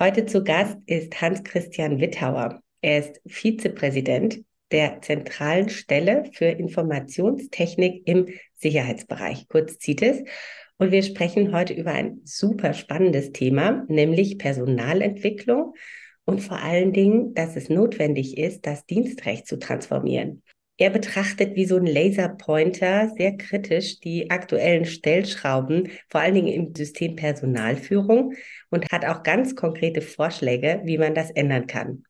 Heute zu Gast ist Hans-Christian Wittauer. Er ist Vizepräsident der zentralen Stelle für Informationstechnik im Sicherheitsbereich, kurz CITES. Und wir sprechen heute über ein super spannendes Thema, nämlich Personalentwicklung und vor allen Dingen, dass es notwendig ist, das Dienstrecht zu transformieren. Er betrachtet wie so ein Laserpointer sehr kritisch die aktuellen Stellschrauben, vor allen Dingen im System Personalführung und hat auch ganz konkrete Vorschläge, wie man das ändern kann.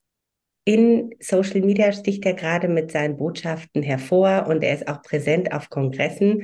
In Social Media sticht er gerade mit seinen Botschaften hervor und er ist auch präsent auf Kongressen.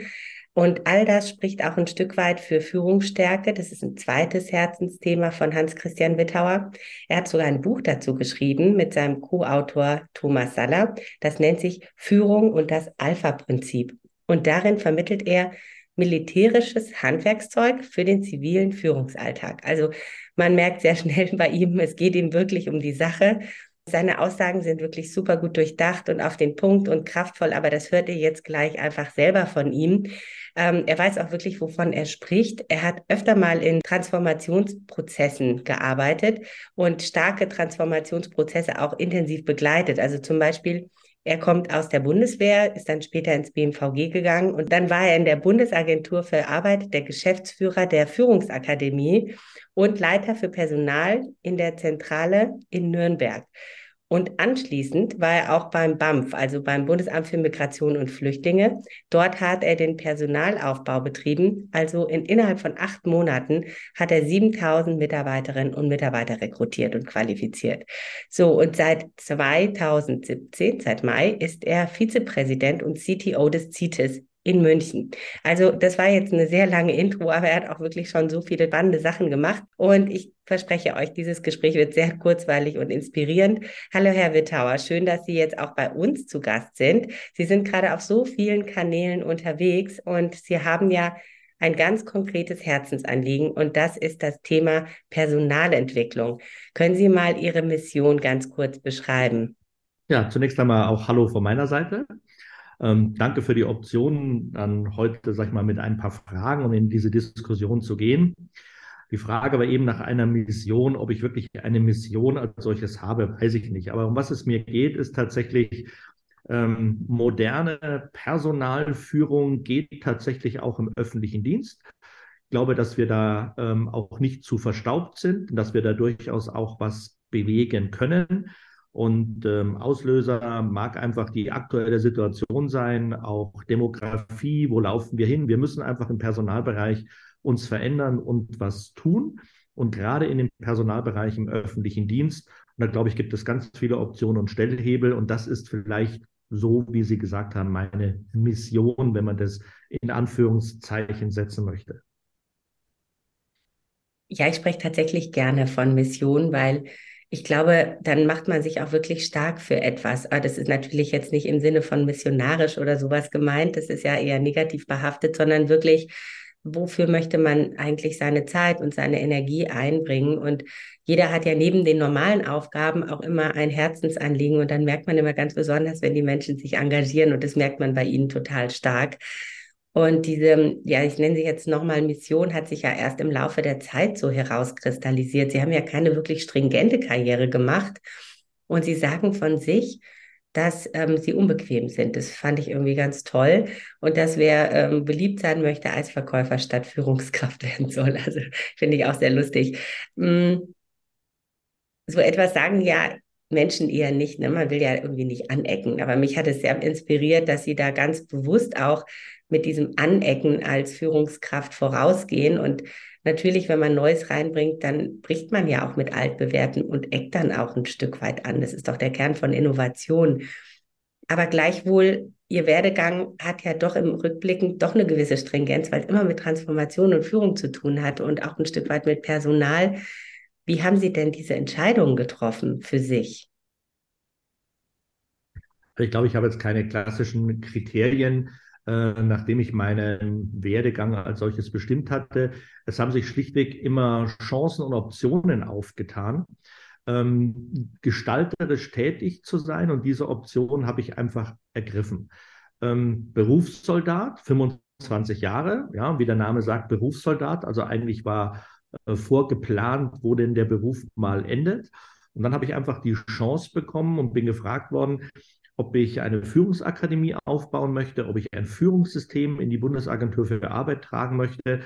Und all das spricht auch ein Stück weit für Führungsstärke. Das ist ein zweites Herzensthema von Hans-Christian Wittauer. Er hat sogar ein Buch dazu geschrieben mit seinem Co-Autor Thomas Saller. Das nennt sich Führung und das Alpha-Prinzip. Und darin vermittelt er militärisches Handwerkszeug für den zivilen Führungsalltag. Also man merkt sehr schnell bei ihm, es geht ihm wirklich um die Sache seine Aussagen sind wirklich super gut durchdacht und auf den Punkt und kraftvoll, aber das hört ihr jetzt gleich einfach selber von ihm. Ähm, er weiß auch wirklich, wovon er spricht. Er hat öfter mal in Transformationsprozessen gearbeitet und starke Transformationsprozesse auch intensiv begleitet. Also zum Beispiel er kommt aus der Bundeswehr, ist dann später ins BMVG gegangen und dann war er in der Bundesagentur für Arbeit der Geschäftsführer der Führungsakademie und Leiter für Personal in der Zentrale in Nürnberg. Und anschließend war er auch beim BAMF, also beim Bundesamt für Migration und Flüchtlinge. Dort hat er den Personalaufbau betrieben. Also in, innerhalb von acht Monaten hat er 7000 Mitarbeiterinnen und Mitarbeiter rekrutiert und qualifiziert. So, und seit 2017, seit Mai, ist er Vizepräsident und CTO des CITES in München. Also das war jetzt eine sehr lange Intro, aber er hat auch wirklich schon so viele spannende Sachen gemacht. Und ich verspreche euch, dieses Gespräch wird sehr kurzweilig und inspirierend. Hallo, Herr Wittauer, schön, dass Sie jetzt auch bei uns zu Gast sind. Sie sind gerade auf so vielen Kanälen unterwegs und Sie haben ja ein ganz konkretes Herzensanliegen und das ist das Thema Personalentwicklung. Können Sie mal Ihre Mission ganz kurz beschreiben? Ja, zunächst einmal auch Hallo von meiner Seite. Ähm, danke für die Option, dann heute, sag ich mal, mit ein paar Fragen und in diese Diskussion zu gehen. Die Frage aber eben nach einer Mission, ob ich wirklich eine Mission als solches habe, weiß ich nicht. Aber um was es mir geht, ist tatsächlich ähm, moderne Personalführung geht tatsächlich auch im öffentlichen Dienst. Ich glaube, dass wir da ähm, auch nicht zu verstaubt sind, dass wir da durchaus auch was bewegen können. Und ähm, Auslöser mag einfach die aktuelle Situation sein, auch Demografie, wo laufen wir hin? Wir müssen einfach im Personalbereich uns verändern und was tun. Und gerade in dem Personalbereich im öffentlichen Dienst, und da glaube ich, gibt es ganz viele Optionen und Stellhebel. Und das ist vielleicht so, wie Sie gesagt haben, meine Mission, wenn man das in Anführungszeichen setzen möchte. Ja, ich spreche tatsächlich gerne von Mission, weil ich glaube, dann macht man sich auch wirklich stark für etwas. Aber das ist natürlich jetzt nicht im Sinne von missionarisch oder sowas gemeint. Das ist ja eher negativ behaftet, sondern wirklich, wofür möchte man eigentlich seine Zeit und seine Energie einbringen? Und jeder hat ja neben den normalen Aufgaben auch immer ein Herzensanliegen. Und dann merkt man immer ganz besonders, wenn die Menschen sich engagieren. Und das merkt man bei ihnen total stark. Und diese, ja, ich nenne sie jetzt nochmal Mission, hat sich ja erst im Laufe der Zeit so herauskristallisiert. Sie haben ja keine wirklich stringente Karriere gemacht. Und sie sagen von sich, dass ähm, sie unbequem sind. Das fand ich irgendwie ganz toll. Und dass wer ähm, beliebt sein möchte als Verkäufer statt Führungskraft werden soll. Also finde ich auch sehr lustig. Hm, so etwas sagen ja Menschen eher nicht. Ne? Man will ja irgendwie nicht anecken. Aber mich hat es sehr inspiriert, dass sie da ganz bewusst auch mit diesem Anecken als Führungskraft vorausgehen. Und natürlich, wenn man Neues reinbringt, dann bricht man ja auch mit Altbewährten und eckt dann auch ein Stück weit an. Das ist doch der Kern von Innovation. Aber gleichwohl, ihr Werdegang hat ja doch im Rückblicken doch eine gewisse Stringenz, weil es immer mit Transformation und Führung zu tun hat und auch ein Stück weit mit Personal. Wie haben Sie denn diese Entscheidung getroffen für sich? Ich glaube, ich habe jetzt keine klassischen Kriterien, äh, nachdem ich meinen Werdegang als solches bestimmt hatte. Es haben sich schlichtweg immer Chancen und Optionen aufgetan, ähm, gestalterisch tätig zu sein und diese Option habe ich einfach ergriffen. Ähm, Berufssoldat, 25 Jahre, ja, wie der Name sagt, Berufssoldat, also eigentlich war äh, vorgeplant, wo denn der Beruf mal endet. Und dann habe ich einfach die Chance bekommen und bin gefragt worden, ob ich eine Führungsakademie aufbauen möchte, ob ich ein Führungssystem in die Bundesagentur für Arbeit tragen möchte.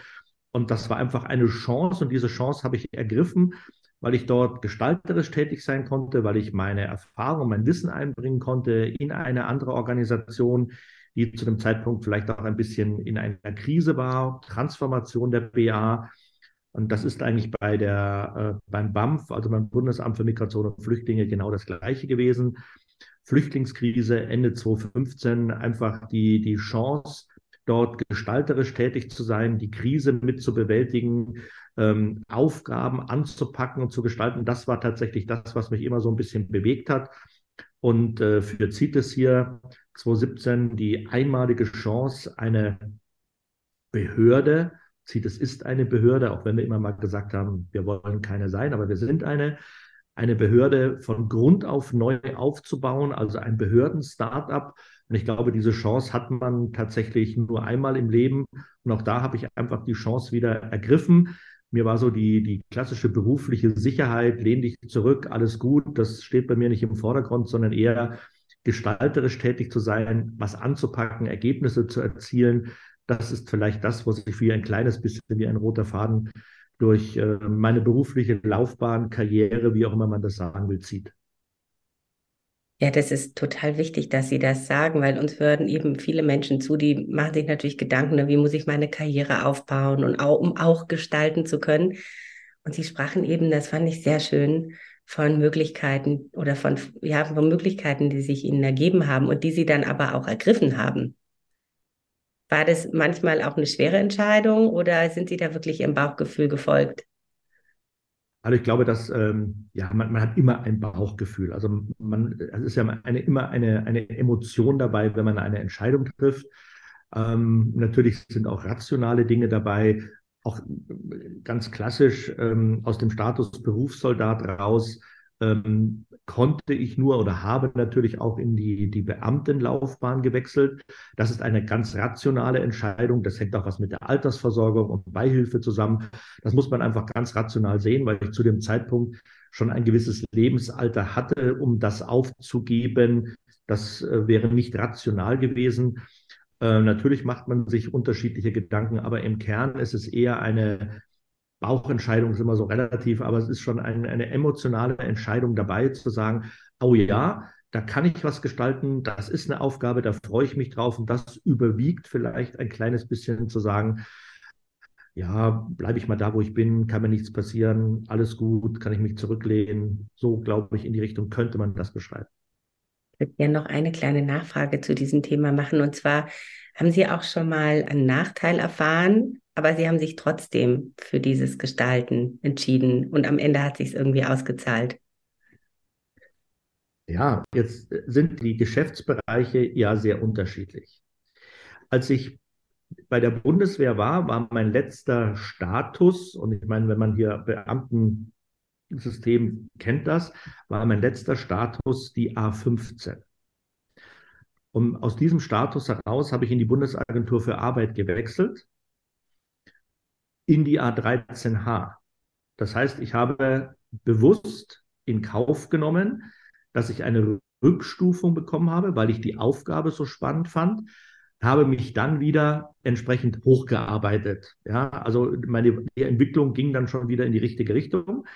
Und das war einfach eine Chance und diese Chance habe ich ergriffen, weil ich dort gestalterisch tätig sein konnte, weil ich meine Erfahrung, mein Wissen einbringen konnte in eine andere Organisation, die zu dem Zeitpunkt vielleicht auch ein bisschen in einer Krise war, Transformation der BA. Und das ist eigentlich bei der, äh, beim BAMF, also beim Bundesamt für Migration und Flüchtlinge, genau das Gleiche gewesen. Flüchtlingskrise Ende 2015 einfach die, die Chance, dort gestalterisch tätig zu sein, die Krise mit zu bewältigen, ähm, Aufgaben anzupacken und zu gestalten. Das war tatsächlich das, was mich immer so ein bisschen bewegt hat. Und äh, für CITES hier 2017 die einmalige Chance, eine Behörde, CITES ist eine Behörde, auch wenn wir immer mal gesagt haben, wir wollen keine sein, aber wir sind eine, eine Behörde von Grund auf neu aufzubauen, also ein Behörden-Startup. Und ich glaube, diese Chance hat man tatsächlich nur einmal im Leben. Und auch da habe ich einfach die Chance wieder ergriffen. Mir war so die, die klassische berufliche Sicherheit, lehn dich zurück, alles gut. Das steht bei mir nicht im Vordergrund, sondern eher gestalterisch tätig zu sein, was anzupacken, Ergebnisse zu erzielen. Das ist vielleicht das, was sich wie ein kleines bisschen wie ein roter Faden durch äh, meine berufliche Laufbahn, Karriere, wie auch immer man das sagen will, zieht. Ja, das ist total wichtig, dass Sie das sagen, weil uns hören eben viele Menschen zu, die machen sich natürlich Gedanken, ne, wie muss ich meine Karriere aufbauen und auch, um auch gestalten zu können. Und Sie sprachen eben, das fand ich sehr schön, von Möglichkeiten oder von, ja, von Möglichkeiten, die sich Ihnen ergeben haben und die Sie dann aber auch ergriffen haben. War das manchmal auch eine schwere Entscheidung oder sind Sie da wirklich Ihrem Bauchgefühl gefolgt? Also ich glaube, dass ähm, ja, man, man, hat immer ein Bauchgefühl. Also man, es ist ja eine, immer eine, eine Emotion dabei, wenn man eine Entscheidung trifft. Ähm, natürlich sind auch rationale Dinge dabei, auch ganz klassisch ähm, aus dem Status Berufssoldat raus ähm, konnte ich nur oder habe natürlich auch in die, die Beamtenlaufbahn gewechselt. Das ist eine ganz rationale Entscheidung. Das hängt auch was mit der Altersversorgung und Beihilfe zusammen. Das muss man einfach ganz rational sehen, weil ich zu dem Zeitpunkt schon ein gewisses Lebensalter hatte, um das aufzugeben. Das äh, wäre nicht rational gewesen. Äh, natürlich macht man sich unterschiedliche Gedanken, aber im Kern ist es eher eine Bauchentscheidung ist immer so relativ, aber es ist schon ein, eine emotionale Entscheidung dabei zu sagen, oh ja, da kann ich was gestalten, das ist eine Aufgabe, da freue ich mich drauf und das überwiegt vielleicht ein kleines bisschen zu sagen, ja, bleibe ich mal da, wo ich bin, kann mir nichts passieren, alles gut, kann ich mich zurücklehnen. So, glaube ich, in die Richtung könnte man das beschreiben. Ich würde gerne noch eine kleine Nachfrage zu diesem Thema machen. Und zwar, haben Sie auch schon mal einen Nachteil erfahren, aber Sie haben sich trotzdem für dieses Gestalten entschieden und am Ende hat sich es irgendwie ausgezahlt? Ja, jetzt sind die Geschäftsbereiche ja sehr unterschiedlich. Als ich bei der Bundeswehr war, war mein letzter Status, und ich meine, wenn man hier Beamtensystem kennt das, war mein letzter Status die A15. Und aus diesem Status heraus habe ich in die Bundesagentur für Arbeit gewechselt, in die A13H. Das heißt, ich habe bewusst in Kauf genommen, dass ich eine Rückstufung bekommen habe, weil ich die Aufgabe so spannend fand, habe mich dann wieder entsprechend hochgearbeitet. Ja, also meine Entwicklung ging dann schon wieder in die richtige Richtung.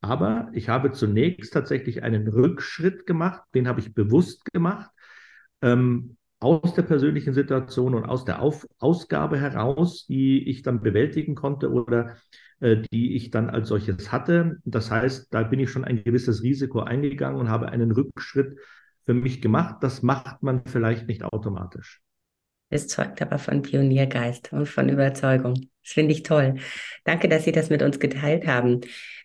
Aber ich habe zunächst tatsächlich einen Rückschritt gemacht, den habe ich bewusst gemacht, ähm, aus der persönlichen Situation und aus der Auf Ausgabe heraus, die ich dann bewältigen konnte oder äh, die ich dann als solches hatte. Das heißt, da bin ich schon ein gewisses Risiko eingegangen und habe einen Rückschritt für mich gemacht. Das macht man vielleicht nicht automatisch. Es zeugt aber von Pioniergeist und von Überzeugung. Das finde ich toll. Danke, dass Sie das mit uns geteilt haben.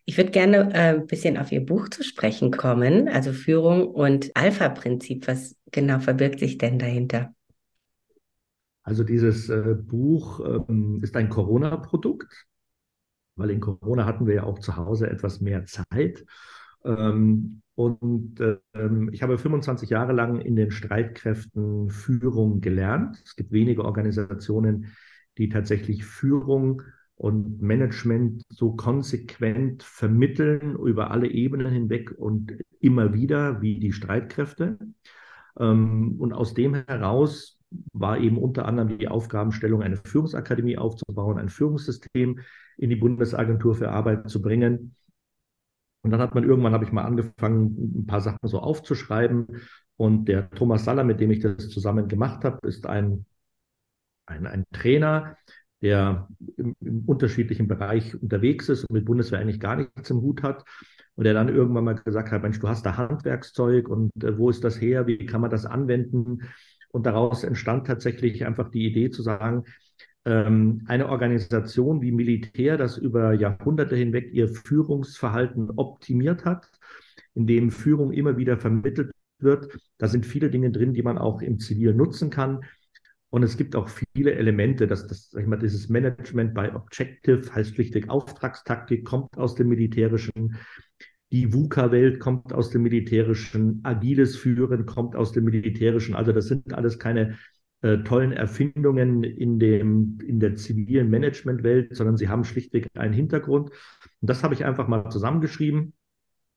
Ich würde gerne äh, ein bisschen auf Ihr Buch zu sprechen kommen, also Führung und Alpha-Prinzip. Was genau verbirgt sich denn dahinter? Also dieses äh, Buch ähm, ist ein Corona-Produkt, weil in Corona hatten wir ja auch zu Hause etwas mehr Zeit. Ähm, und ähm, ich habe 25 Jahre lang in den Streitkräften Führung gelernt. Es gibt wenige Organisationen, die tatsächlich Führung und Management so konsequent vermitteln über alle Ebenen hinweg und immer wieder wie die Streitkräfte. Ähm, und aus dem heraus war eben unter anderem die Aufgabenstellung, eine Führungsakademie aufzubauen, ein Führungssystem in die Bundesagentur für Arbeit zu bringen. Und dann hat man irgendwann, habe ich mal angefangen, ein paar Sachen so aufzuschreiben. Und der Thomas Saller, mit dem ich das zusammen gemacht habe, ist ein, ein, ein Trainer, der im, im, unterschiedlichen Bereich unterwegs ist und mit Bundeswehr eigentlich gar nichts im Hut hat. Und der dann irgendwann mal gesagt hat, Mensch, du hast da Handwerkszeug und äh, wo ist das her? Wie kann man das anwenden? Und daraus entstand tatsächlich einfach die Idee zu sagen, eine Organisation wie Militär, das über Jahrhunderte hinweg ihr Führungsverhalten optimiert hat, in dem Führung immer wieder vermittelt wird. Da sind viele Dinge drin, die man auch im Zivil nutzen kann. Und es gibt auch viele Elemente, dass das, sag ich mal, dieses Management by Objective heißt schlichtweg Auftragstaktik, kommt aus dem Militärischen. Die VUCA-Welt kommt aus dem Militärischen. Agiles Führen kommt aus dem Militärischen. Also das sind alles keine äh, tollen Erfindungen in, dem, in der zivilen Managementwelt, sondern sie haben schlichtweg einen Hintergrund. Und das habe ich einfach mal zusammengeschrieben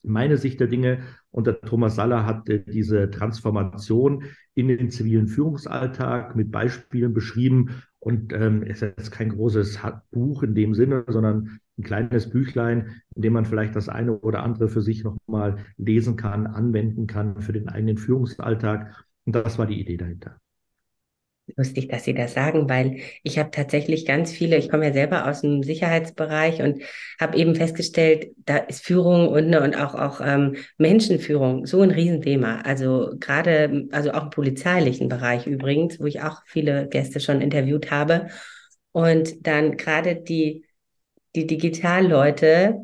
meine Sicht der Dinge. Und der Thomas Saller hat äh, diese Transformation in den zivilen Führungsalltag mit Beispielen beschrieben. Und ähm, es ist kein großes Buch in dem Sinne, sondern ein kleines Büchlein, in dem man vielleicht das eine oder andere für sich nochmal lesen kann, anwenden kann für den eigenen Führungsalltag. Und das war die Idee dahinter lustig, dass Sie das sagen, weil ich habe tatsächlich ganz viele, ich komme ja selber aus dem Sicherheitsbereich und habe eben festgestellt, da ist Führung und, ne, und auch, auch ähm, Menschenführung so ein Riesenthema. Also gerade, also auch im polizeilichen Bereich übrigens, wo ich auch viele Gäste schon interviewt habe. Und dann gerade die, die Digitalleute,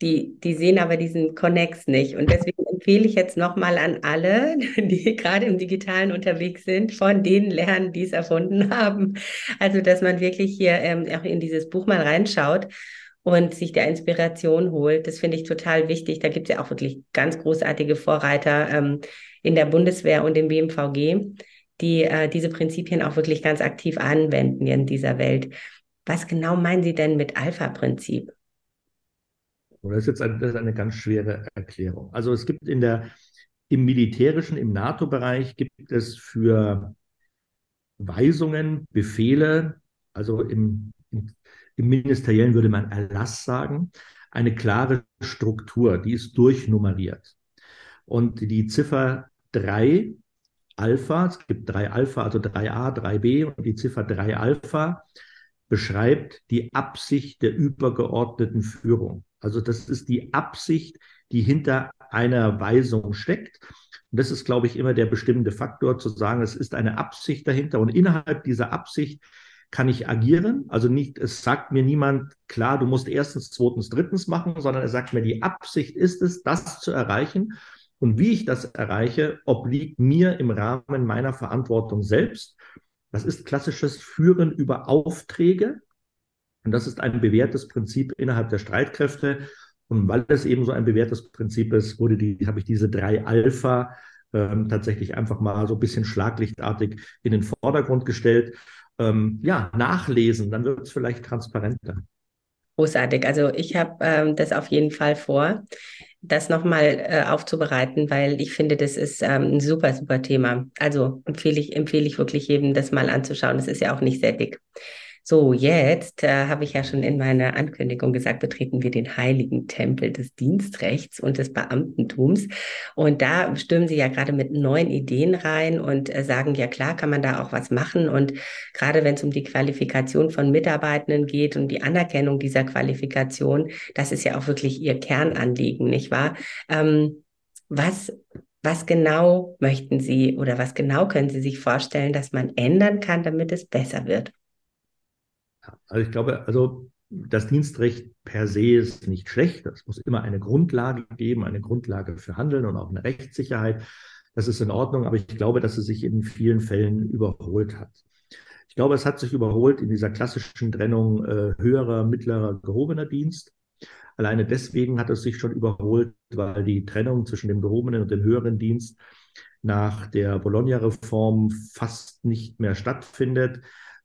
die, die sehen aber diesen Connex nicht. Und deswegen empfehle ich jetzt nochmal an alle, die gerade im Digitalen unterwegs sind, von denen lernen, die es erfunden haben. Also, dass man wirklich hier ähm, auch in dieses Buch mal reinschaut und sich der Inspiration holt. Das finde ich total wichtig. Da gibt es ja auch wirklich ganz großartige Vorreiter ähm, in der Bundeswehr und im BMVG, die äh, diese Prinzipien auch wirklich ganz aktiv anwenden in dieser Welt. Was genau meinen Sie denn mit Alpha-Prinzip? Das ist jetzt eine, das ist eine ganz schwere Erklärung. Also es gibt in der, im militärischen, im NATO-Bereich gibt es für Weisungen, Befehle, also im, im, Ministeriellen würde man Erlass sagen, eine klare Struktur, die ist durchnummeriert. Und die Ziffer 3 Alpha, es gibt drei Alpha, also 3a, 3b und die Ziffer 3 Alpha beschreibt die Absicht der übergeordneten Führung. Also das ist die Absicht, die hinter einer Weisung steckt. Und das ist, glaube ich, immer der bestimmende Faktor, zu sagen, es ist eine Absicht dahinter. Und innerhalb dieser Absicht kann ich agieren. Also nicht, es sagt mir niemand, klar, du musst erstens, zweitens, drittens machen, sondern er sagt mir, die Absicht ist es, das zu erreichen. Und wie ich das erreiche, obliegt mir im Rahmen meiner Verantwortung selbst. Das ist klassisches Führen über Aufträge. Und das ist ein bewährtes Prinzip innerhalb der Streitkräfte. Und weil es eben so ein bewährtes Prinzip ist, wurde die, habe ich diese drei Alpha ähm, tatsächlich einfach mal so ein bisschen schlaglichtartig in den Vordergrund gestellt. Ähm, ja, nachlesen, dann wird es vielleicht transparenter. Großartig. Also ich habe ähm, das auf jeden Fall vor, das nochmal äh, aufzubereiten, weil ich finde, das ist ähm, ein super, super Thema. Also empfehle ich, empfehle ich wirklich jedem, das mal anzuschauen. Das ist ja auch nicht sehr dick. So, jetzt äh, habe ich ja schon in meiner Ankündigung gesagt, betreten wir den heiligen Tempel des Dienstrechts und des Beamtentums. Und da stürmen Sie ja gerade mit neuen Ideen rein und äh, sagen, ja klar, kann man da auch was machen. Und gerade wenn es um die Qualifikation von Mitarbeitenden geht und die Anerkennung dieser Qualifikation, das ist ja auch wirklich Ihr Kernanliegen, nicht wahr? Ähm, was was genau möchten Sie oder was genau können Sie sich vorstellen, dass man ändern kann, damit es besser wird? Also ich glaube, also das Dienstrecht per se ist nicht schlecht. Es muss immer eine Grundlage geben, eine Grundlage für Handeln und auch eine Rechtssicherheit. Das ist in Ordnung, aber ich glaube, dass es sich in vielen Fällen überholt hat. Ich glaube, es hat sich überholt in dieser klassischen Trennung äh, höherer, mittlerer, gehobener Dienst. Alleine deswegen hat es sich schon überholt, weil die Trennung zwischen dem gehobenen und dem höheren Dienst nach der Bologna-Reform fast nicht mehr stattfindet.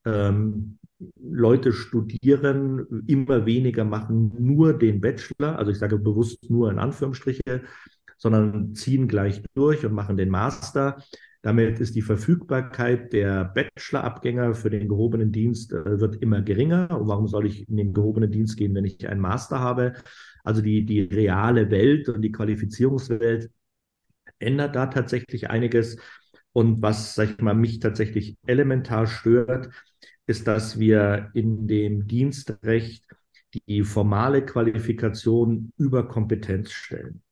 Ähm, Leute studieren, immer weniger machen nur den Bachelor, also ich sage bewusst nur in Anführungsstriche, sondern ziehen gleich durch und machen den Master. Damit ist die Verfügbarkeit der Bachelorabgänger für den gehobenen Dienst äh, wird immer geringer. Und warum soll ich in den gehobenen Dienst gehen, wenn ich einen Master habe? Also die, die reale Welt und die Qualifizierungswelt ändert da tatsächlich einiges. Und was, sag ich mal, mich tatsächlich elementar stört, ist, dass wir in dem Dienstrecht die formale Qualifikation über Kompetenz stellen.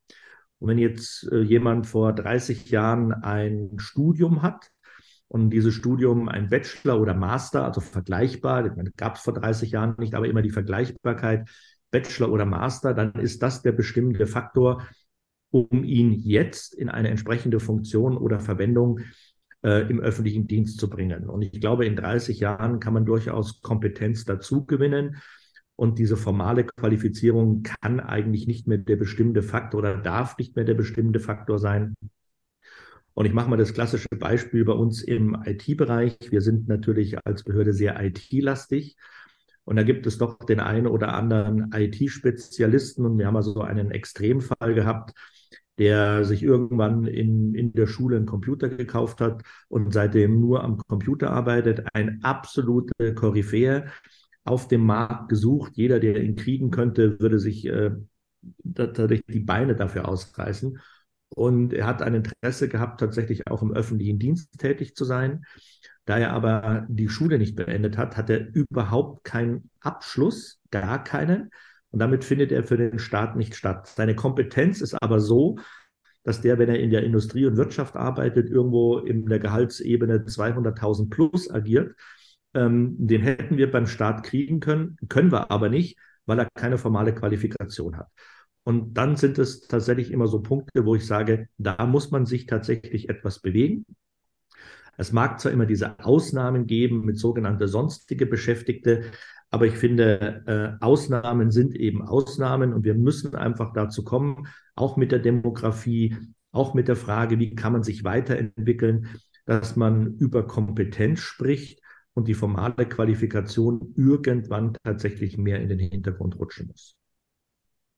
Und wenn jetzt äh, jemand vor 30 Jahren ein Studium hat und dieses Studium ein Bachelor oder Master, also vergleichbar, gab es vor 30 Jahren nicht, aber immer die Vergleichbarkeit Bachelor oder Master, dann ist das der bestimmte Faktor, um ihn jetzt in eine entsprechende Funktion oder Verwendung äh, im öffentlichen Dienst zu bringen. Und ich glaube, in 30 Jahren kann man durchaus Kompetenz dazu gewinnen. Und diese formale Qualifizierung kann eigentlich nicht mehr der bestimmte Faktor oder darf nicht mehr der bestimmte Faktor sein. Und ich mache mal das klassische Beispiel bei uns im IT-Bereich. Wir sind natürlich als Behörde sehr IT-lastig. Und da gibt es doch den einen oder anderen IT-Spezialisten. Und wir haben also einen Extremfall gehabt, der sich irgendwann in, in der Schule einen Computer gekauft hat und seitdem nur am Computer arbeitet. Ein absolute Koryphäe auf dem Markt gesucht. Jeder, der ihn kriegen könnte, würde sich äh, dadurch die Beine dafür ausreißen. Und er hat ein Interesse gehabt, tatsächlich auch im öffentlichen Dienst tätig zu sein. Da er aber die Schule nicht beendet hat, hat er überhaupt keinen Abschluss, gar keinen. Und damit findet er für den Staat nicht statt. Seine Kompetenz ist aber so, dass der, wenn er in der Industrie und Wirtschaft arbeitet, irgendwo in der Gehaltsebene 200.000 plus agiert ähm, den hätten wir beim Staat kriegen können, können wir aber nicht, weil er keine formale Qualifikation hat. Und dann sind es tatsächlich immer so Punkte, wo ich sage, da muss man sich tatsächlich etwas bewegen. Es mag zwar immer diese Ausnahmen geben mit sogenannte sonstige Beschäftigte, aber ich finde, äh, Ausnahmen sind eben Ausnahmen und wir müssen einfach dazu kommen, auch mit der Demografie, auch mit der Frage, wie kann man sich weiterentwickeln, dass man über Kompetenz spricht und die formale Qualifikation irgendwann tatsächlich mehr in den Hintergrund rutschen muss.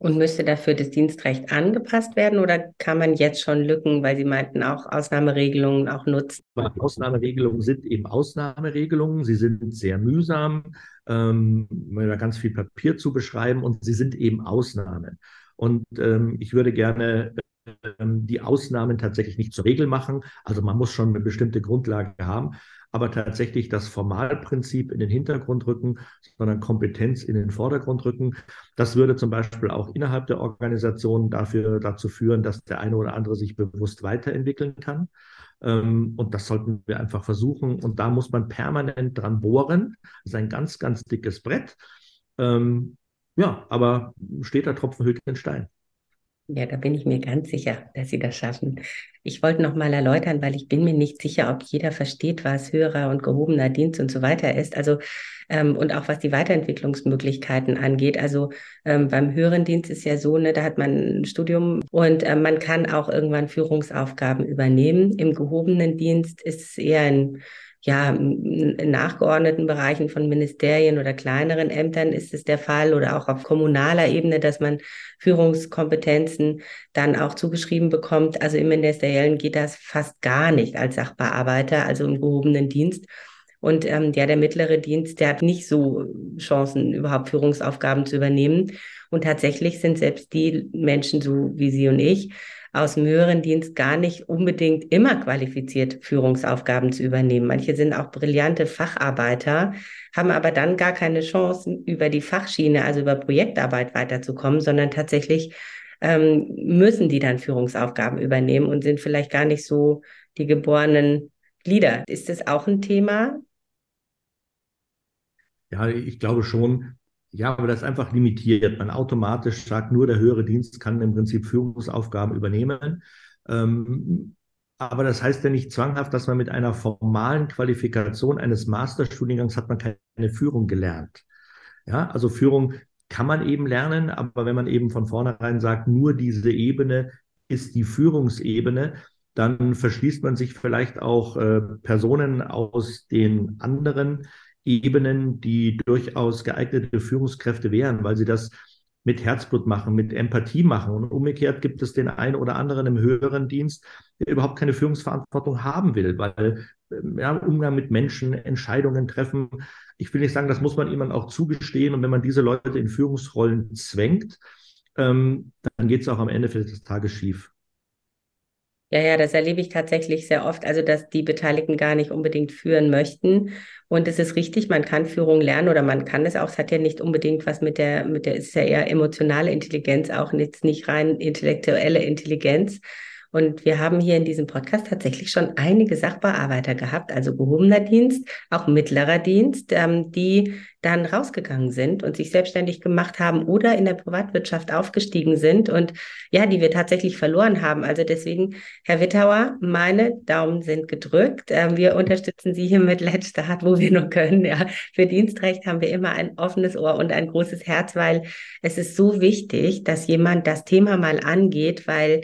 Und müsste dafür das Dienstrecht angepasst werden oder kann man jetzt schon Lücken, weil Sie meinten auch Ausnahmeregelungen auch nutzen? Ausnahmeregelungen sind eben Ausnahmeregelungen. Sie sind sehr mühsam, ähm, da ganz viel Papier zu beschreiben und sie sind eben Ausnahmen. Und ähm, ich würde gerne ähm, die Ausnahmen tatsächlich nicht zur Regel machen. Also man muss schon eine bestimmte Grundlage haben aber tatsächlich das Formalprinzip in den Hintergrund rücken, sondern Kompetenz in den Vordergrund rücken. Das würde zum Beispiel auch innerhalb der Organisation dafür, dazu führen, dass der eine oder andere sich bewusst weiterentwickeln kann. Ähm, und das sollten wir einfach versuchen. Und da muss man permanent dran bohren. Das ist ein ganz, ganz dickes Brett. Ähm, ja, aber steht der Tropfen hüllt den Stein. Ja, da bin ich mir ganz sicher, dass Sie das schaffen. Ich wollte noch mal erläutern, weil ich bin mir nicht sicher, ob jeder versteht, was höherer und gehobener Dienst und so weiter ist. Also ähm, und auch was die Weiterentwicklungsmöglichkeiten angeht. Also ähm, beim höheren Dienst ist ja so, ne, da hat man ein Studium und äh, man kann auch irgendwann Führungsaufgaben übernehmen. Im gehobenen Dienst ist es eher ein ja, nachgeordneten Bereichen von Ministerien oder kleineren Ämtern ist es der Fall oder auch auf kommunaler Ebene, dass man Führungskompetenzen dann auch zugeschrieben bekommt. Also im Ministeriellen geht das fast gar nicht als Sachbearbeiter, also im gehobenen Dienst. Und ähm, ja, der mittlere Dienst, der hat nicht so Chancen, überhaupt Führungsaufgaben zu übernehmen. Und tatsächlich sind selbst die Menschen, so wie Sie und ich, aus dem höheren Dienst gar nicht unbedingt immer qualifiziert, Führungsaufgaben zu übernehmen. Manche sind auch brillante Facharbeiter, haben aber dann gar keine Chance, über die Fachschiene, also über Projektarbeit weiterzukommen, sondern tatsächlich ähm, müssen die dann Führungsaufgaben übernehmen und sind vielleicht gar nicht so die geborenen Leader. Ist das auch ein Thema? Ja, ich glaube schon, Ja, aber das ist einfach limitiert. Man automatisch sagt, nur der höhere Dienst kann im Prinzip Führungsaufgaben übernehmen. Ähm, aber das heißt ja nicht zwanghaft, dass man mit einer formalen Qualifikation eines Masterstudiengangs hat man keine Führung gelernt. Ja, also Führung kann man eben lernen, aber wenn man eben von vornherein sagt, nur diese Ebene ist die Führungsebene, dann verschließt man sich vielleicht auch äh, Personen aus den anderen Ebenen, die durchaus geeignete Führungskräfte wären, weil sie das mit Herzblut machen, mit Empathie machen. Und umgekehrt gibt es den einen oder anderen im höheren Dienst, der überhaupt keine Führungsverantwortung haben will, weil ähm, ja, Umgang mit Menschen, Entscheidungen treffen. Ich will nicht sagen, das muss man ihnen auch zugestehen. Und wenn man diese Leute in Führungsrollen zwängt, ähm, dann geht es auch am Ende des Tages schief. Ja, ja, das erlebe ich tatsächlich sehr oft, also dass die Beteiligten gar nicht unbedingt führen möchten. Und es ist richtig, man kann Führung lernen oder man kann es auch. Es hat ja nicht unbedingt was mit der, mit der, es ist ja eher emotionale Intelligenz, auch jetzt nicht rein intellektuelle Intelligenz. Und wir haben hier in diesem Podcast tatsächlich schon einige Sachbearbeiter gehabt, also gehobener Dienst, auch mittlerer Dienst, ähm, die dann rausgegangen sind und sich selbstständig gemacht haben oder in der Privatwirtschaft aufgestiegen sind und ja, die wir tatsächlich verloren haben. Also deswegen, Herr Wittauer, meine Daumen sind gedrückt. Ähm, wir unterstützen Sie hier mit Let's Start, wo wir nur können. Ja, für Dienstrecht haben wir immer ein offenes Ohr und ein großes Herz, weil es ist so wichtig, dass jemand das Thema mal angeht, weil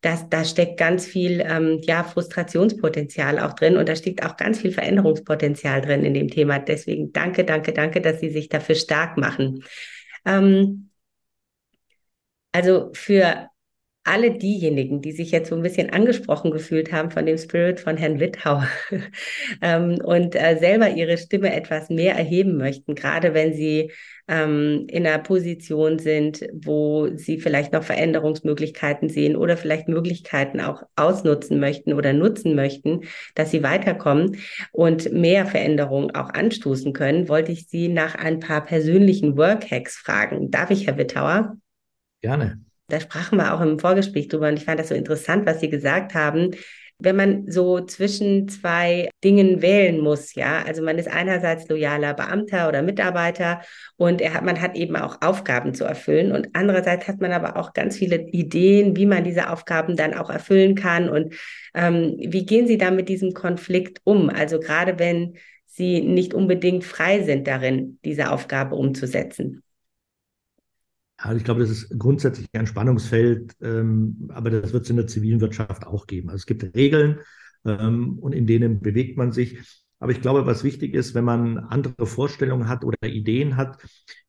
das, da steckt ganz viel ähm, ja, Frustrationspotenzial auch drin und da steckt auch ganz viel Veränderungspotenzial drin in dem Thema. Deswegen danke, danke, danke, dass Sie sich dafür stark machen. Ähm, also für alle diejenigen, die sich jetzt so ein bisschen angesprochen gefühlt haben von dem Spirit von Herrn Wittau ähm, und äh, selber ihre Stimme etwas mehr erheben möchten, gerade wenn sie ähm, in einer Position sind, wo sie vielleicht noch Veränderungsmöglichkeiten sehen oder vielleicht Möglichkeiten auch ausnutzen möchten oder nutzen möchten, dass sie weiterkommen und mehr Veränderungen auch anstoßen können, wollte ich Sie nach ein paar persönlichen Workhacks fragen. Darf ich, Herr Wittauer? Gerne. Da sprachen wir auch im Vorgespräch drüber und ich fand das so interessant, was Sie gesagt haben wenn man so zwischen zwei Dingen wählen muss, ja, also man ist einerseits loyaler Beamter oder Mitarbeiter und hat, man hat eben auch Aufgaben zu erfüllen und andererseits hat man aber auch ganz viele Ideen, wie man diese Aufgaben dann auch erfüllen kann und ähm, wie gehen Sie da mit diesem Konflikt um? Also gerade wenn Sie nicht unbedingt frei sind darin, diese Aufgabe umzusetzen. Also ich glaube, das ist grundsätzlich ein Spannungsfeld, ähm, aber das wird es in der zivilen Wirtschaft auch geben. Also es gibt Regeln ähm, und in denen bewegt man sich. Aber ich glaube, was wichtig ist, wenn man andere Vorstellungen hat oder Ideen hat,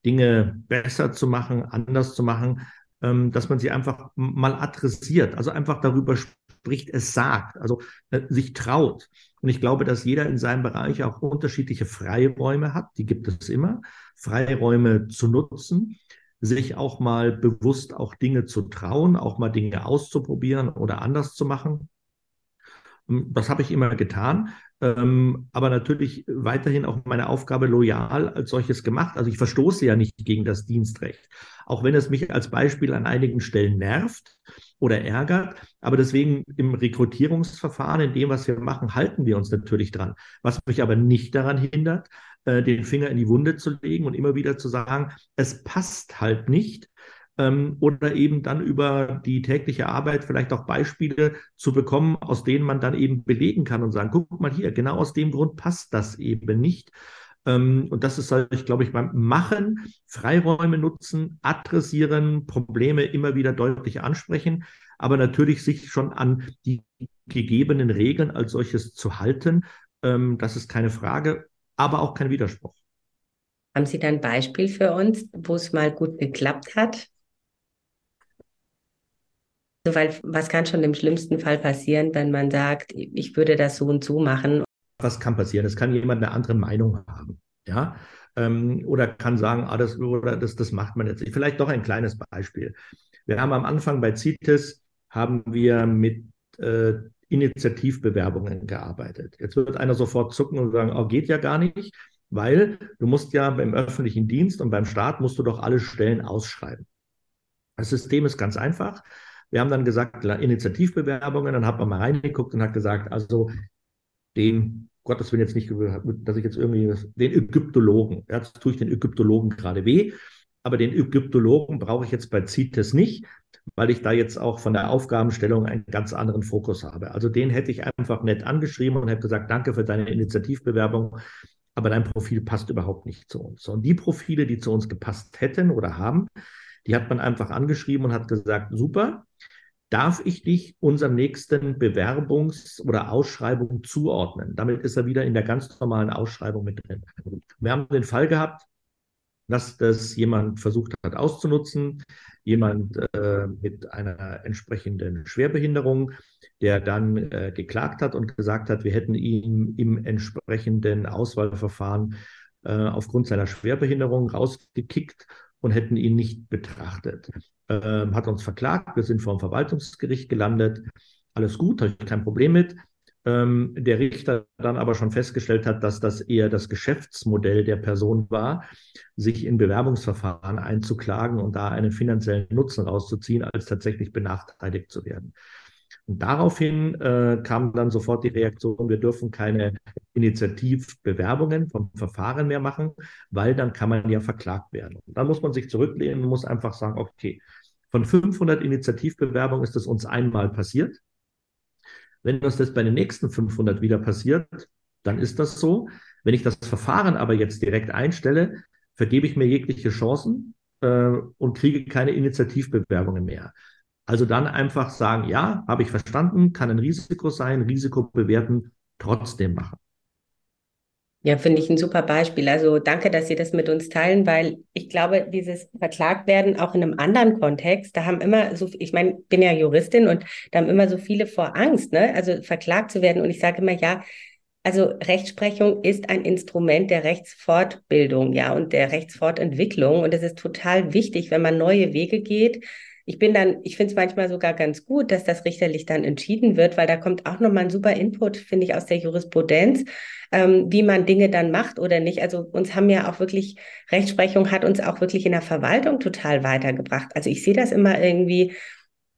Dinge besser zu machen, anders zu machen, ähm, dass man sie einfach mal adressiert, also einfach darüber spricht, es sagt, also äh, sich traut. Und ich glaube, dass jeder in seinem Bereich auch unterschiedliche Freiräume hat, die gibt es immer, Freiräume zu nutzen sich auch mal bewusst auch Dinge zu trauen, auch mal Dinge auszuprobieren oder anders zu machen. Ähm, das habe ich immer getan, ähm, aber natürlich weiterhin auch meine Aufgabe loyal als solches gemacht. Also ich verstoße ja nicht gegen das Dienstrecht, auch wenn es mich als Beispiel an einigen Stellen nervt oder ärgert. Aber deswegen im Rekrutierungsverfahren, in dem, was wir machen, halten wir uns natürlich dran. Was mich aber nicht daran hindert, äh, den Finger in die Wunde zu legen und immer wieder zu sagen, es passt halt nicht. Ähm, oder eben dann über die tägliche Arbeit vielleicht auch Beispiele zu bekommen, aus denen man dann eben belegen kann und sagen, guck mal hier, genau aus dem Grund passt das eben nicht. Ähm, und das ist, ich glaube ich, beim Machen, Freiräume nutzen, adressieren, Probleme immer wieder deutlich ansprechen, aber natürlich sich schon an die gegebenen Regeln als solches zu halten. Ähm, das ist keine Frage aber auch kein Widerspruch. Haben Sie da ein Beispiel für uns, wo es mal gut geklappt hat? Also, weil was kann schon im schlimmsten Fall passieren, wenn man sagt, ich würde das so und so machen? Was kann passieren? Es kann jemand eine andere Meinung haben, ja, ähm, oder kann sagen, ah, das, oder das, das macht man jetzt. Vielleicht doch ein kleines Beispiel. Wir haben am Anfang bei CITES haben wir mit äh, Initiativbewerbungen gearbeitet. Jetzt wird einer sofort zucken und sagen, oh, geht ja gar nicht, weil du musst ja beim öffentlichen Dienst und beim Staat musst du doch alle Stellen ausschreiben. Das System ist ganz einfach. Wir haben dann gesagt, Initiativbewerbungen, dann hat man mal reingeguckt und hat gesagt, also den Gottes Willen jetzt nicht, dass ich jetzt irgendwie den Ägyptologen, jetzt tue ich den Ägyptologen gerade weh, aber den Ägyptologen brauche ich jetzt bei CITES nicht, weil ich da jetzt auch von der Aufgabenstellung einen ganz anderen Fokus habe. Also den hätte ich einfach nett angeschrieben und hätte gesagt, danke für deine Initiativbewerbung, aber dein Profil passt überhaupt nicht zu uns. Und die Profile, die zu uns gepasst hätten oder haben, die hat man einfach angeschrieben und hat gesagt, super, darf ich dich unserem nächsten Bewerbungs- oder Ausschreibung zuordnen? Damit ist er wieder in der ganz normalen Ausschreibung mit drin. Wir haben den Fall gehabt, dass das jemand versucht hat auszunutzen, jemand äh, mit einer entsprechenden Schwerbehinderung, der dann äh, geklagt hat und gesagt hat, wir hätten ihn im entsprechenden Auswahlverfahren äh, aufgrund seiner Schwerbehinderung rausgekickt und hätten ihn nicht betrachtet. Ähm, hat uns verklagt, wir sind vor dem Verwaltungsgericht gelandet. Alles gut, habe ich kein Problem mit ähm, der Richter dann aber schon festgestellt hat, dass das eher das Geschäftsmodell der Person war, sich in Bewerbungsverfahren einzuklagen und da einen finanziellen Nutzen rauszuziehen, als tatsächlich benachteiligt zu werden. Und daraufhin äh, kam dann sofort die Reaktion, wir dürfen keine Initiativbewerbungen vom Verfahren mehr machen, weil dann kann man ja verklagt werden. Und dann muss man sich zurücklehnen und muss einfach sagen, okay, von 500 Initiativbewerbungen ist es uns einmal passiert. Wenn uns das bei den nächsten 500 wieder passiert, dann ist das so. Wenn ich das Verfahren aber jetzt direkt einstelle, vergebe ich mir jegliche Chancen äh, und kriege keine Initiativbewerbungen mehr. Also dann einfach sagen, ja, habe ich verstanden, kann ein Risiko sein, Risiko bewerten, trotzdem machen. Ja, finde ich ein super Beispiel. Also danke, dass Sie das mit uns teilen, weil ich glaube, dieses verklagt werden auch in einem anderen Kontext, da haben immer so, ich meine, bin ja Juristin und da haben immer so viele vor Angst, ne? Also verklagt zu werden. Und ich sage immer, ja, also Rechtsprechung ist ein Instrument der Rechtsfortbildung, ja, und der Rechtsfortentwicklung. Und es ist total wichtig, wenn man neue Wege geht, ich bin dann, ich finde es manchmal sogar ganz gut, dass das richterlich dann entschieden wird, weil da kommt auch nochmal ein super Input, finde ich, aus der Jurisprudenz, ähm, wie man Dinge dann macht oder nicht. Also uns haben ja auch wirklich, Rechtsprechung hat uns auch wirklich in der Verwaltung total weitergebracht. Also ich sehe das immer irgendwie,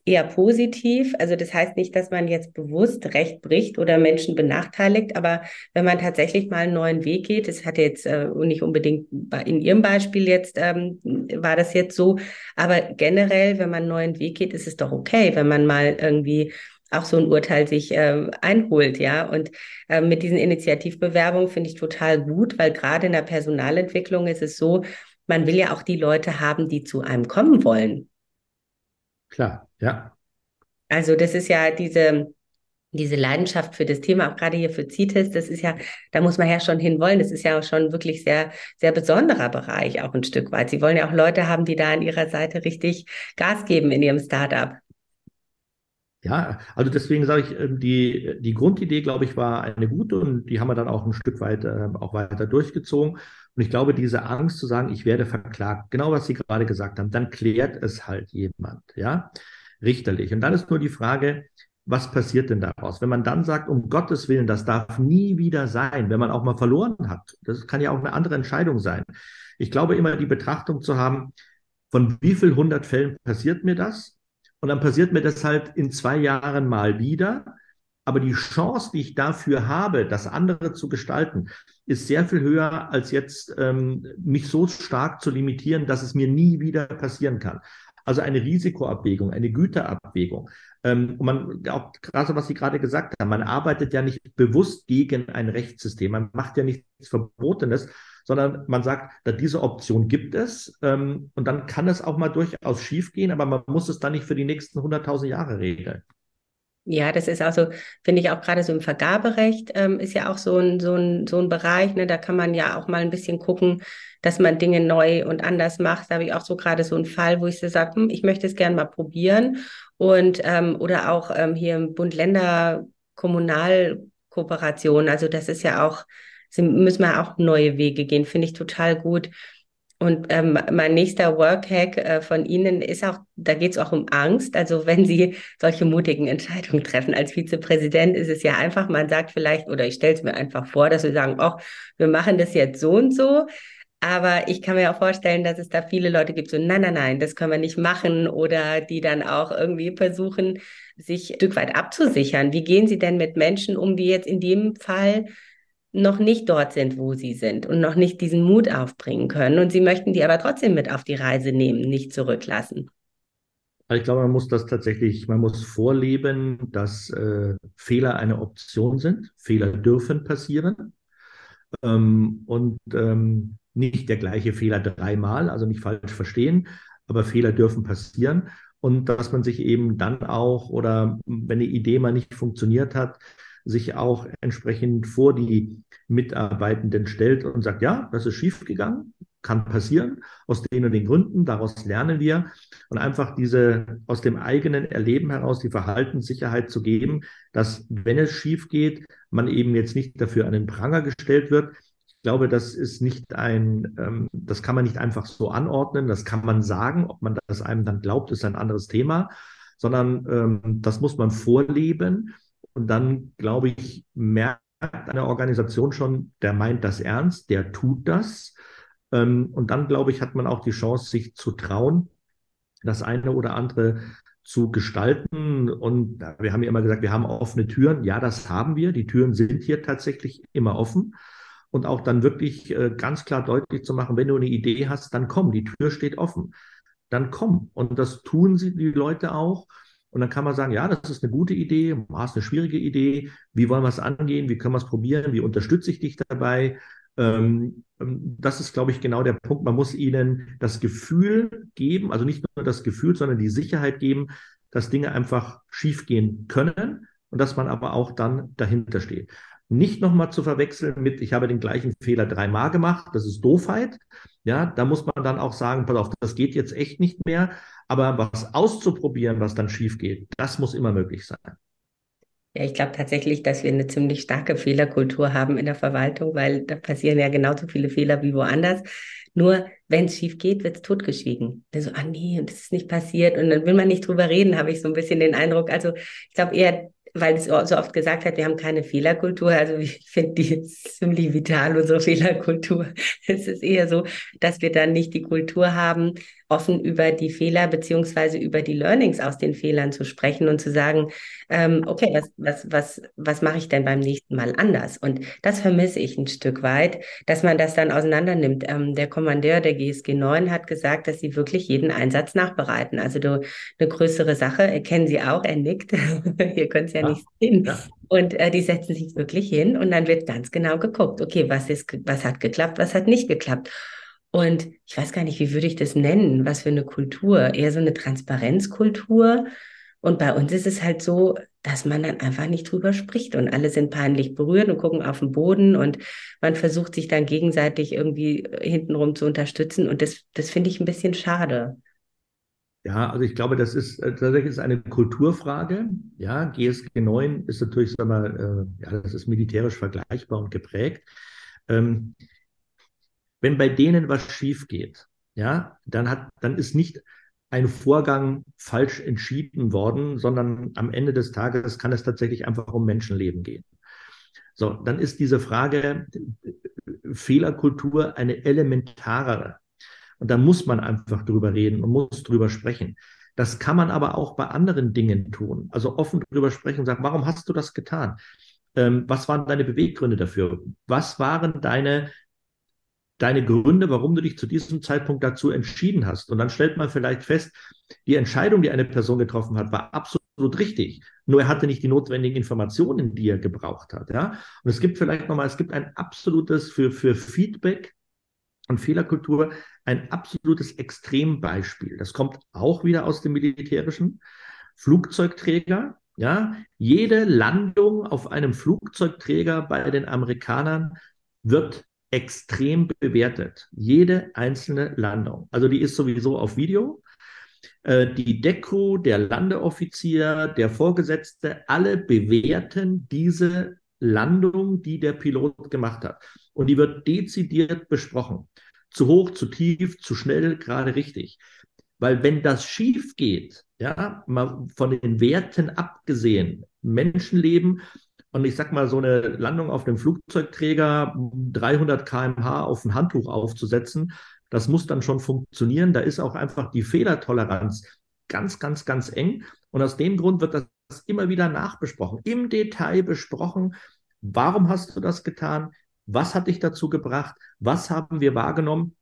eher positiv. Also das heißt nicht, dass man jetzt bewusst Recht bricht oder Menschen benachteiligt, aber wenn man tatsächlich mal einen neuen Weg geht, das hat jetzt äh, nicht unbedingt in Ihrem Beispiel jetzt ähm, war das jetzt so, aber generell, wenn man einen neuen Weg geht, ist es doch okay, wenn man mal irgendwie auch so ein Urteil sich äh, einholt, ja. Und äh, mit diesen Initiativbewerbungen finde ich total gut, weil gerade in der Personalentwicklung ist es so, man will ja auch die Leute haben, die zu einem kommen wollen. Klar, ja. Also das ist ja diese, diese Leidenschaft für das Thema, auch gerade hier für CITES, das ist ja, da muss man ja schon hinwollen. Das ist ja auch schon wirklich sehr, sehr besonderer Bereich, auch ein Stück weit. Sie wollen ja auch Leute haben, die da an ihrer Seite richtig Gas geben in ihrem Startup. Ja, also deswegen sage ich, ähm, die, die Grundidee, glaube ich, war eine gute und die haben wir dann auch ein Stück weit äh, auch weiter durchgezogen. Und ich glaube, diese Angst zu sagen, ich werde verklagt, genau was Sie gerade gesagt haben, dann klärt es halt jemand, ja, richterlich. Und dann ist nur die Frage, was passiert denn daraus? Wenn man dann sagt, um Gottes Willen, das darf nie wieder sein, wenn man auch mal verloren hat, das kann ja auch eine andere Entscheidung sein. Ich glaube immer, die Betrachtung zu haben, von wie viel hundert Fällen passiert mir das? Und dann passiert mir das halt in zwei Jahren mal wieder. Aber die Chance, die ich dafür habe, das andere zu gestalten, ist sehr viel höher, als jetzt ähm, mich so stark zu limitieren, dass es mir nie wieder passieren kann. Also eine Risikoabwägung, eine Güterabwägung. Ähm, und man, auch gerade was Sie gerade gesagt haben, man arbeitet ja nicht bewusst gegen ein Rechtssystem. Man macht ja nichts Verbotenes, sondern man sagt, da diese Option gibt es. Ähm, und dann kann es auch mal durchaus schiefgehen, aber man muss es dann nicht für die nächsten 100.000 Jahre regeln. Ja, das ist also, finde ich auch gerade so im Vergaberecht ähm, ist ja auch so ein, so ein, so ein Bereich, ne, da kann man ja auch mal ein bisschen gucken, dass man Dinge neu und anders macht. Da habe ich auch so gerade so einen Fall, wo ich so sage, hm, ich möchte es gerne mal probieren. Und ähm, oder auch ähm, hier im Bund-Länder-Kommunalkooperation, also das ist ja auch, müssen wir auch neue Wege gehen, finde ich total gut. Und ähm, mein nächster Workhack äh, von Ihnen ist auch, da geht es auch um Angst. Also wenn Sie solche mutigen Entscheidungen treffen als Vizepräsident, ist es ja einfach, man sagt vielleicht, oder ich stelle es mir einfach vor, dass wir sagen, ach, wir machen das jetzt so und so. Aber ich kann mir auch vorstellen, dass es da viele Leute gibt, so, nein, nein, nein, das können wir nicht machen. Oder die dann auch irgendwie versuchen, sich ein Stück weit abzusichern. Wie gehen Sie denn mit Menschen um, wie jetzt in dem Fall noch nicht dort sind, wo sie sind und noch nicht diesen Mut aufbringen können. Und sie möchten die aber trotzdem mit auf die Reise nehmen, nicht zurücklassen. Also ich glaube, man muss das tatsächlich, man muss vorleben, dass äh, Fehler eine Option sind. Fehler dürfen passieren. Ähm, und ähm, nicht der gleiche Fehler dreimal, also nicht falsch verstehen, aber Fehler dürfen passieren. Und dass man sich eben dann auch, oder wenn eine Idee mal nicht funktioniert hat, sich auch entsprechend vor die Mitarbeitenden stellt und sagt, ja, das ist schiefgegangen, kann passieren, aus den und den Gründen, daraus lernen wir. Und einfach diese aus dem eigenen Erleben heraus die Verhaltenssicherheit zu geben, dass wenn es schief geht, man eben jetzt nicht dafür an den Pranger gestellt wird. Ich glaube, das ist nicht ein, ähm, das kann man nicht einfach so anordnen, das kann man sagen, ob man das einem dann glaubt, ist ein anderes Thema, sondern ähm, das muss man vorleben und dann, glaube ich, merkt eine Organisation schon, der meint das ernst, der tut das. Ähm, und dann, glaube ich, hat man auch die Chance, sich zu trauen, das eine oder andere zu gestalten. Und wir haben ja immer gesagt, wir haben offene Türen. Ja, das haben wir. Die Türen sind hier tatsächlich immer offen. Und auch dann wirklich äh, ganz klar deutlich zu machen, wenn du eine Idee hast, dann komm, die Tür steht offen. Dann komm. Und das tun sie die Leute auch. Und dann kann man sagen, ja, das ist eine gute Idee, war es eine schwierige Idee, wie wollen wir es angehen, wie können wir es probieren, wie unterstütze ich dich dabei. Ähm, ähm, das ist, glaube ich, genau der Punkt. Man muss ihnen das Gefühl geben, also nicht nur das Gefühl, sondern die Sicherheit geben, dass Dinge einfach schiefgehen können und dass man aber auch dann dahinter steht. Nicht nochmal zu verwechseln mit, ich habe den gleichen Fehler dreimal gemacht, das ist Doofheit. Ja, da muss man dann auch sagen, pass auf, das geht jetzt echt nicht mehr. Aber was auszuprobieren, was dann schief geht, das muss immer möglich sein. Ja, ich glaube tatsächlich, dass wir eine ziemlich starke Fehlerkultur haben in der Verwaltung, weil da passieren ja genauso viele Fehler wie woanders. Nur wenn es schief geht, wird es totgeschwiegen. so, ah nee, und das ist nicht passiert. Und dann will man nicht drüber reden, habe ich so ein bisschen den Eindruck. Also ich glaube eher, weil es so oft gesagt hat, wir haben keine Fehlerkultur. Also ich finde die ziemlich vital, unsere Fehlerkultur. Es ist eher so, dass wir dann nicht die Kultur haben, offen über die Fehler beziehungsweise über die Learnings aus den Fehlern zu sprechen und zu sagen, ähm, okay, was, was, was, was mache ich denn beim nächsten Mal anders? Und das vermisse ich ein Stück weit, dass man das dann auseinander nimmt. Ähm, der Kommandeur der GSG 9 hat gesagt, dass sie wirklich jeden Einsatz nachbereiten. Also du, eine größere Sache, erkennen Sie auch, er nickt. Ihr könnt es ja, ja, nicht sehen. Ja. Und äh, die setzen sich wirklich hin und dann wird ganz genau geguckt, okay, was ist, was hat geklappt, was hat nicht geklappt. Und ich weiß gar nicht, wie würde ich das nennen? Was für eine Kultur? Eher so eine Transparenzkultur. Und bei uns ist es halt so, dass man dann einfach nicht drüber spricht und alle sind peinlich berührt und gucken auf den Boden und man versucht sich dann gegenseitig irgendwie hintenrum zu unterstützen. Und das, das finde ich ein bisschen schade. Ja, also ich glaube, das ist äh, tatsächlich ist eine Kulturfrage. Ja, GSG 9 ist natürlich, sag mal, äh, ja, das ist militärisch vergleichbar und geprägt. Ähm, wenn bei denen was schief geht, ja, dann hat, dann ist nicht ein Vorgang falsch entschieden worden, sondern am Ende des Tages kann es tatsächlich einfach um Menschenleben gehen. So, dann ist diese Frage Fehlerkultur eine elementarere. Und da muss man einfach drüber reden und muss drüber sprechen. Das kann man aber auch bei anderen Dingen tun. Also offen drüber sprechen und sagen, warum hast du das getan? Ähm, was waren deine Beweggründe dafür? Was waren deine deine Gründe, warum du dich zu diesem Zeitpunkt dazu entschieden hast. Und dann stellt man vielleicht fest, die Entscheidung, die eine Person getroffen hat, war absolut richtig. Nur er hatte nicht die notwendigen Informationen, die er gebraucht hat. Ja? Und es gibt vielleicht nochmal, es gibt ein absolutes für, für Feedback und Fehlerkultur, ein absolutes Extrembeispiel. Das kommt auch wieder aus dem Militärischen. Flugzeugträger, ja, jede Landung auf einem Flugzeugträger bei den Amerikanern wird extrem bewertet. Jede einzelne Landung. Also die ist sowieso auf Video. Äh, die Deccrew, der Landeoffizier, der Vorgesetzte, alle bewerten diese Landung, die der Pilot gemacht hat. Und die wird dezidiert besprochen. Zu hoch, zu tief, zu schnell, gerade richtig. Weil wenn das schief geht, ja, mal von den Werten abgesehen, Menschenleben und ich sag mal, so eine Landung auf dem Flugzeugträger 300 km/h auf ein Handtuch aufzusetzen, das muss dann schon funktionieren. Da ist auch einfach die Fehlertoleranz ganz, ganz, ganz eng. Und aus dem Grund wird das immer wieder nachbesprochen, im Detail besprochen. Warum hast du das getan? Was hat dich dazu gebracht? Was haben wir wahrgenommen?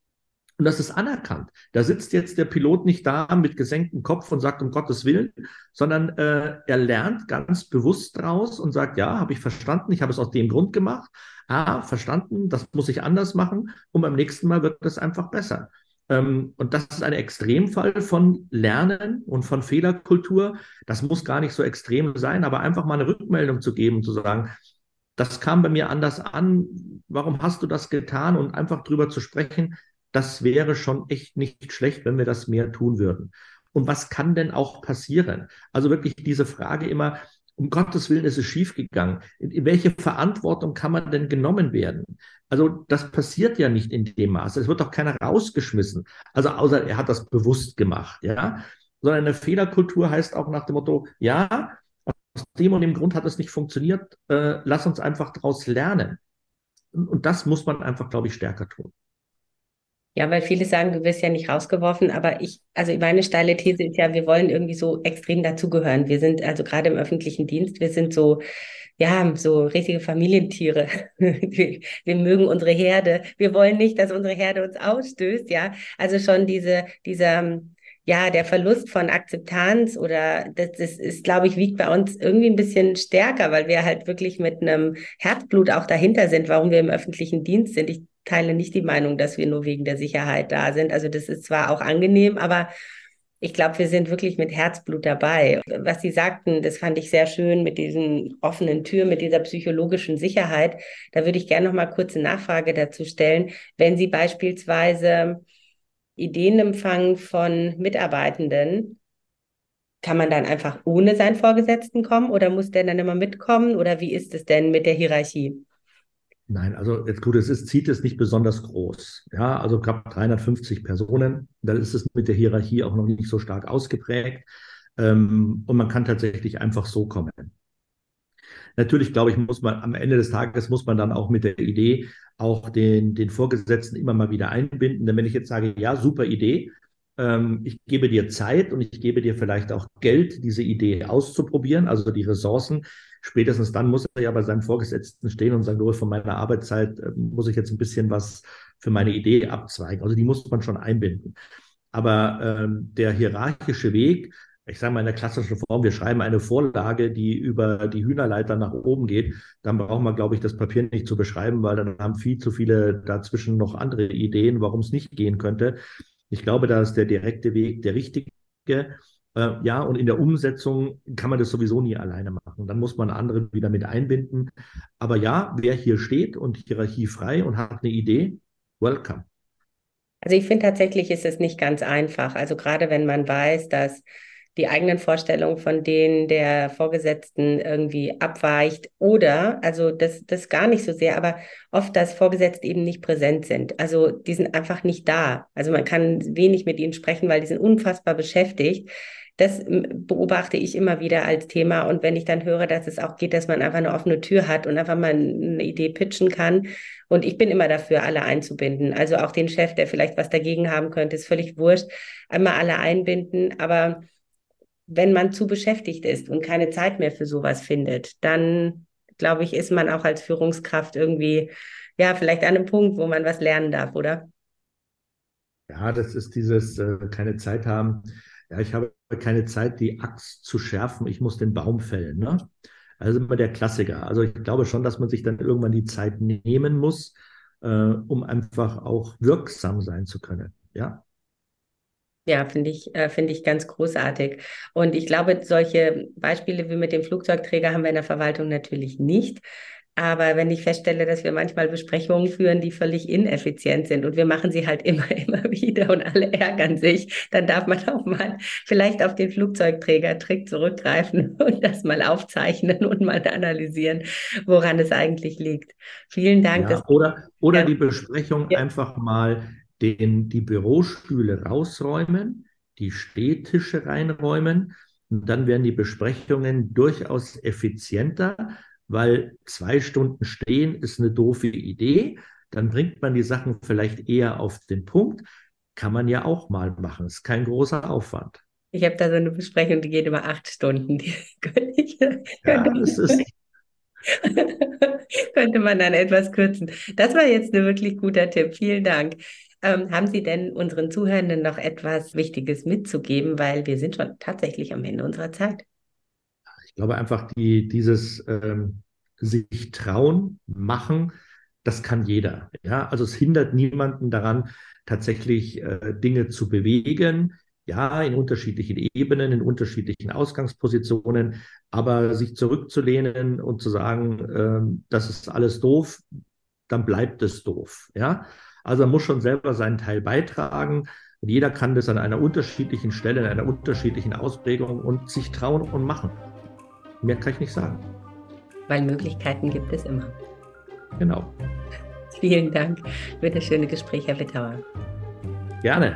Und das ist anerkannt. Da sitzt jetzt der Pilot nicht da mit gesenktem Kopf und sagt, um Gottes Willen, sondern äh, er lernt ganz bewusst draus und sagt, ja, habe ich verstanden, ich habe es aus dem Grund gemacht. Ah, verstanden, das muss ich anders machen und beim nächsten Mal wird es einfach besser. Ähm, und das ist ein Extremfall von Lernen und von Fehlerkultur. Das muss gar nicht so extrem sein, aber einfach mal eine Rückmeldung zu geben, zu sagen, das kam bei mir anders an, warum hast du das getan? Und einfach drüber zu sprechen, das wäre schon echt nicht schlecht, wenn wir das mehr tun würden. Und was kann denn auch passieren? Also wirklich diese Frage immer, um Gottes Willen ist es schiefgegangen. In, welche Verantwortung kann man denn genommen werden? Also das passiert ja nicht in dem Maße. Es wird doch keiner rausgeschmissen. Also außer er hat das bewusst gemacht, ja. Sondern eine Fehlerkultur heißt auch nach dem Motto, ja, aus dem und dem Grund hat es nicht funktioniert, äh, lass uns einfach daraus lernen. Und, und das muss man einfach, glaube ich, stärker tun. Ja, weil viele sagen, du wirst ja nicht rausgeworfen, aber ich, also meine steile These ist ja, wir wollen irgendwie so extrem dazugehören. Wir sind also gerade im öffentlichen Dienst, wir sind so, ja, so richtige Familientiere. Wir, wir mögen unsere Herde. Wir wollen nicht, dass unsere Herde uns ausstößt, ja. Also schon diese, dieser, ja, der Verlust von Akzeptanz oder das, das ist, glaube ich, wiegt bei uns irgendwie ein bisschen stärker, weil wir halt wirklich mit einem Herzblut auch dahinter sind, warum wir im öffentlichen Dienst sind. Ich teile nicht die Meinung, dass wir nur wegen der Sicherheit da sind. Also das ist zwar auch angenehm, aber ich glaube, wir sind wirklich mit Herzblut dabei. Was Sie sagten, das fand ich sehr schön mit diesen offenen Türen, mit dieser psychologischen Sicherheit. Da würde ich gerne noch mal kurze Nachfrage dazu stellen. Wenn Sie beispielsweise Ideen empfangen von Mitarbeitenden, kann man dann einfach ohne seinen Vorgesetzten kommen oder muss der dann immer mitkommen oder wie ist es denn mit der Hierarchie? Nein, also jetzt gut, es ist, zieht es nicht besonders groß. Ja, also knapp 350 Personen. Da ist es mit der Hierarchie auch noch nicht so stark ausgeprägt. Ähm, und man kann tatsächlich einfach so kommen. Natürlich, glaube ich, muss man am Ende des Tages muss man dann auch mit der Idee auch den, den Vorgesetzten immer mal wieder einbinden. Denn wenn ich jetzt sage, ja, super Idee, ähm, ich gebe dir Zeit und ich gebe dir vielleicht auch Geld, diese Idee auszuprobieren, also die Ressourcen, spätestens dann muss er ja bei seinem Vorgesetzten stehen und sagen, nur von meiner Arbeitszeit äh, muss ich jetzt ein bisschen was für meine Idee abzweigen. Also die muss man schon einbinden. Aber ähm, der hierarchische Weg, ich sage mal in der klassischen Form, wir schreiben eine Vorlage, die über die Hühnerleiter nach oben geht, dann brauchen wir, glaube ich, das Papier nicht zu beschreiben, weil dann haben viel zu viele dazwischen noch andere Ideen, warum es nicht gehen könnte. Ich glaube, da ist der direkte Weg der richtige. Äh, ja, und in der Umsetzung kann man das sowieso nie alleine machen. Dann muss man andere wieder mit einbinden. Aber ja, wer hier steht und hierarchiefrei und hat eine Idee, welcome. Also ich finde tatsächlich ist es nicht ganz einfach. Also gerade wenn man weiß, dass die eigenen Vorstellungen von denen der Vorgesetzten irgendwie abweicht oder, also das, das gar nicht so sehr, aber oft, dass Vorgesetzte eben nicht präsent sind. Also die sind einfach nicht da. Also man kann wenig mit ihnen sprechen, weil die sind unfassbar beschäftigt. Das beobachte ich immer wieder als Thema. Und wenn ich dann höre, dass es auch geht, dass man einfach eine offene Tür hat und einfach mal eine Idee pitchen kann. Und ich bin immer dafür, alle einzubinden. Also auch den Chef, der vielleicht was dagegen haben könnte, ist völlig wurscht. Einmal alle einbinden. Aber wenn man zu beschäftigt ist und keine Zeit mehr für sowas findet, dann glaube ich, ist man auch als Führungskraft irgendwie, ja, vielleicht an einem Punkt, wo man was lernen darf, oder? Ja, das ist dieses äh, keine Zeit haben. Ja, ich habe keine Zeit, die Axt zu schärfen. Ich muss den Baum fällen. Ne? Also immer der Klassiker. Also ich glaube schon, dass man sich dann irgendwann die Zeit nehmen muss, äh, um einfach auch wirksam sein zu können. Ja. Ja, finde ich, äh, finde ich ganz großartig. Und ich glaube, solche Beispiele wie mit dem Flugzeugträger haben wir in der Verwaltung natürlich nicht. Aber wenn ich feststelle, dass wir manchmal Besprechungen führen, die völlig ineffizient sind und wir machen sie halt immer, immer wieder und alle ärgern sich, dann darf man auch mal vielleicht auf den Flugzeugträger-Trick zurückgreifen und das mal aufzeichnen und mal analysieren, woran es eigentlich liegt. Vielen Dank. Ja, oder oder ja. die Besprechung ja. einfach mal den, die Bürostühle rausräumen, die Stehtische reinräumen. Und dann werden die Besprechungen durchaus effizienter, weil zwei Stunden stehen ist eine doofe Idee. Dann bringt man die Sachen vielleicht eher auf den Punkt. Kann man ja auch mal machen. Ist kein großer Aufwand. Ich habe da so eine Besprechung, die geht über acht Stunden. Die könnte ich, ja, das ist, Könnte man dann etwas kürzen. Das war jetzt ein wirklich guter Tipp. Vielen Dank. Ähm, haben Sie denn unseren Zuhörenden noch etwas Wichtiges mitzugeben, weil wir sind schon tatsächlich am Ende unserer Zeit? Ich glaube einfach, die, dieses ähm, sich trauen, machen, das kann jeder. Ja, also es hindert niemanden daran, tatsächlich äh, Dinge zu bewegen. Ja, in unterschiedlichen Ebenen, in unterschiedlichen Ausgangspositionen, aber sich zurückzulehnen und zu sagen, äh, das ist alles doof, dann bleibt es doof. Ja, also man muss schon selber seinen Teil beitragen. Und jeder kann das an einer unterschiedlichen Stelle, in einer unterschiedlichen Ausprägung und sich trauen und machen. Mehr kann ich nicht sagen. Weil Möglichkeiten gibt es immer. Genau. Vielen Dank für das schöne Gespräch, Herr Wittauer. Gerne.